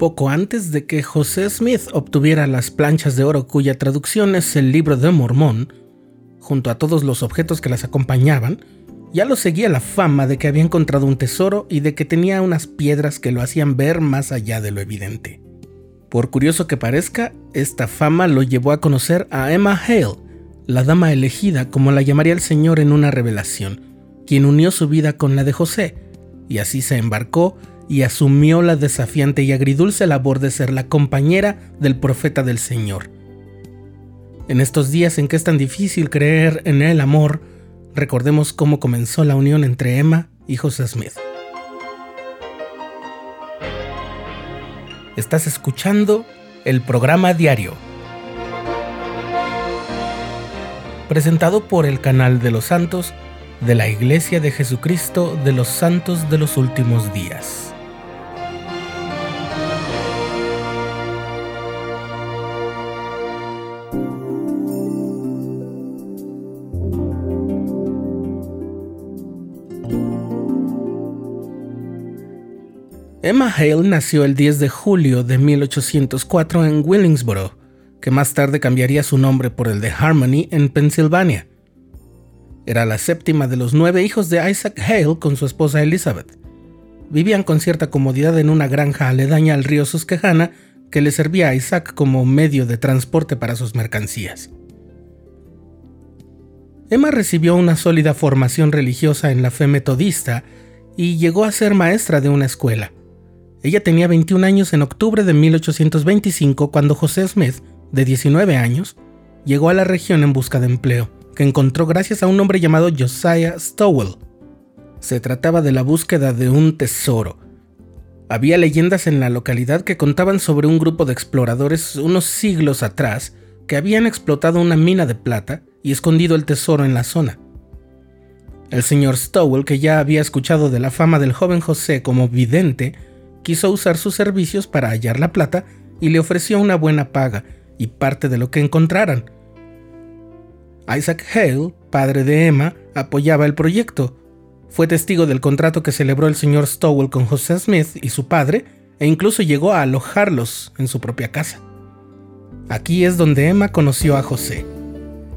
poco antes de que José Smith obtuviera las planchas de oro cuya traducción es el libro de Mormón, junto a todos los objetos que las acompañaban, ya lo seguía la fama de que había encontrado un tesoro y de que tenía unas piedras que lo hacían ver más allá de lo evidente. Por curioso que parezca, esta fama lo llevó a conocer a Emma Hale, la dama elegida como la llamaría el Señor en una revelación, quien unió su vida con la de José, y así se embarcó y asumió la desafiante y agridulce labor de ser la compañera del profeta del Señor. En estos días en que es tan difícil creer en el amor, recordemos cómo comenzó la unión entre Emma y José Smith. Estás escuchando el programa diario, presentado por el canal de los santos de la Iglesia de Jesucristo de los Santos de los Últimos Días. Emma Hale nació el 10 de julio de 1804 en Willingsboro, que más tarde cambiaría su nombre por el de Harmony en Pensilvania. Era la séptima de los nueve hijos de Isaac Hale con su esposa Elizabeth. Vivían con cierta comodidad en una granja aledaña al río Susquehanna que le servía a Isaac como medio de transporte para sus mercancías. Emma recibió una sólida formación religiosa en la fe metodista y llegó a ser maestra de una escuela. Ella tenía 21 años en octubre de 1825 cuando José Smith, de 19 años, llegó a la región en busca de empleo, que encontró gracias a un hombre llamado Josiah Stowell. Se trataba de la búsqueda de un tesoro. Había leyendas en la localidad que contaban sobre un grupo de exploradores unos siglos atrás que habían explotado una mina de plata y escondido el tesoro en la zona. El señor Stowell, que ya había escuchado de la fama del joven José como vidente, quiso usar sus servicios para hallar la plata y le ofreció una buena paga y parte de lo que encontraran. Isaac Hale, padre de Emma, apoyaba el proyecto. Fue testigo del contrato que celebró el señor Stowell con José Smith y su padre, e incluso llegó a alojarlos en su propia casa. Aquí es donde Emma conoció a José.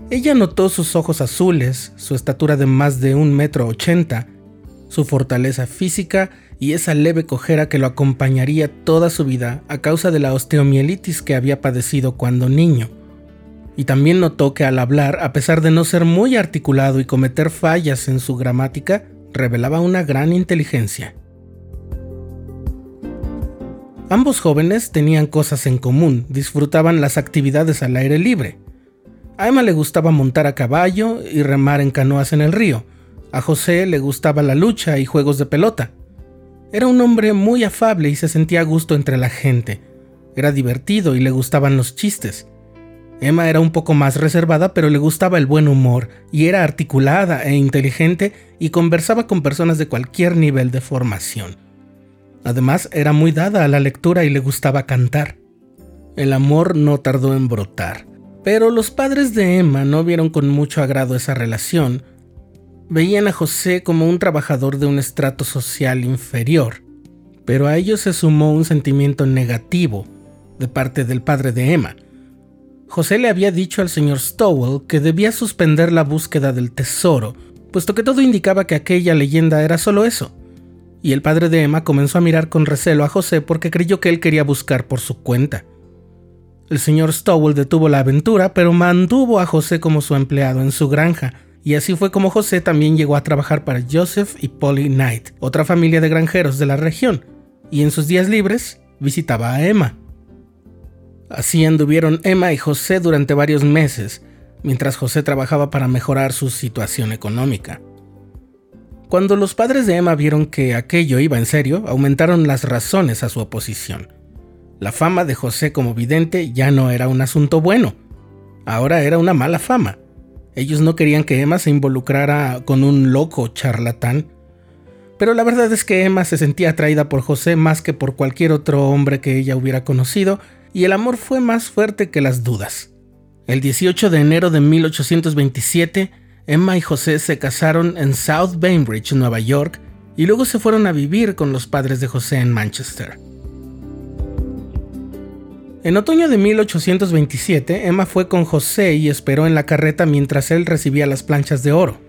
Ella notó sus ojos azules, su estatura de más de un metro ochenta, su fortaleza física y esa leve cojera que lo acompañaría toda su vida a causa de la osteomielitis que había padecido cuando niño. Y también notó que al hablar, a pesar de no ser muy articulado y cometer fallas en su gramática, revelaba una gran inteligencia. Ambos jóvenes tenían cosas en común, disfrutaban las actividades al aire libre. A Emma le gustaba montar a caballo y remar en canoas en el río. A José le gustaba la lucha y juegos de pelota. Era un hombre muy afable y se sentía a gusto entre la gente. Era divertido y le gustaban los chistes. Emma era un poco más reservada, pero le gustaba el buen humor, y era articulada e inteligente y conversaba con personas de cualquier nivel de formación. Además, era muy dada a la lectura y le gustaba cantar. El amor no tardó en brotar, pero los padres de Emma no vieron con mucho agrado esa relación, veían a José como un trabajador de un estrato social inferior, pero a ello se sumó un sentimiento negativo de parte del padre de Emma. José le había dicho al señor Stowell que debía suspender la búsqueda del tesoro, puesto que todo indicaba que aquella leyenda era solo eso. Y el padre de Emma comenzó a mirar con recelo a José porque creyó que él quería buscar por su cuenta. El señor Stowell detuvo la aventura, pero mantuvo a José como su empleado en su granja, y así fue como José también llegó a trabajar para Joseph y Polly Knight, otra familia de granjeros de la región, y en sus días libres visitaba a Emma. Así anduvieron Emma y José durante varios meses, mientras José trabajaba para mejorar su situación económica. Cuando los padres de Emma vieron que aquello iba en serio, aumentaron las razones a su oposición. La fama de José como vidente ya no era un asunto bueno, ahora era una mala fama. Ellos no querían que Emma se involucrara con un loco charlatán. Pero la verdad es que Emma se sentía atraída por José más que por cualquier otro hombre que ella hubiera conocido, y el amor fue más fuerte que las dudas. El 18 de enero de 1827, Emma y José se casaron en South Bainbridge, Nueva York, y luego se fueron a vivir con los padres de José en Manchester. En otoño de 1827, Emma fue con José y esperó en la carreta mientras él recibía las planchas de oro.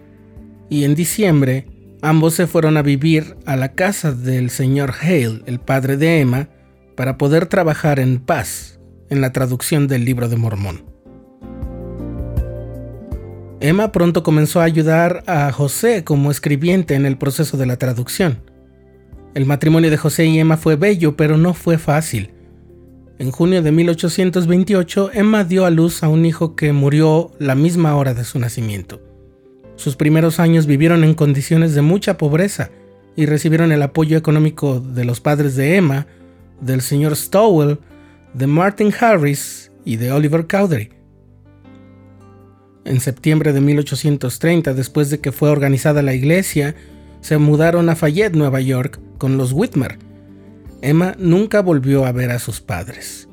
Y en diciembre, ambos se fueron a vivir a la casa del señor Hale, el padre de Emma, para poder trabajar en paz en la traducción del libro de Mormón. Emma pronto comenzó a ayudar a José como escribiente en el proceso de la traducción. El matrimonio de José y Emma fue bello, pero no fue fácil. En junio de 1828, Emma dio a luz a un hijo que murió la misma hora de su nacimiento. Sus primeros años vivieron en condiciones de mucha pobreza y recibieron el apoyo económico de los padres de Emma, del señor Stowell, de Martin Harris y de Oliver Cowdery. En septiembre de 1830, después de que fue organizada la iglesia, se mudaron a Fayette, Nueva York, con los Whitmer, Emma nunca volvió a ver a sus padres.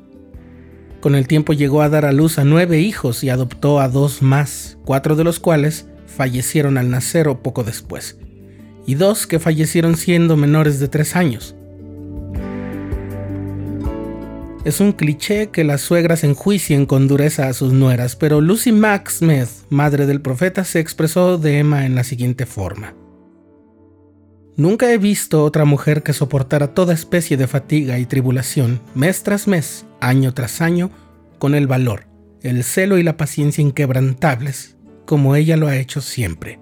Con el tiempo llegó a dar a luz a nueve hijos y adoptó a dos más, cuatro de los cuales fallecieron al nacer o poco después, y dos que fallecieron siendo menores de tres años. Es un cliché que las suegras enjuicien con dureza a sus nueras, pero Lucy Mack Smith, madre del profeta, se expresó de Emma en la siguiente forma. Nunca he visto otra mujer que soportara toda especie de fatiga y tribulación, mes tras mes, año tras año, con el valor, el celo y la paciencia inquebrantables, como ella lo ha hecho siempre.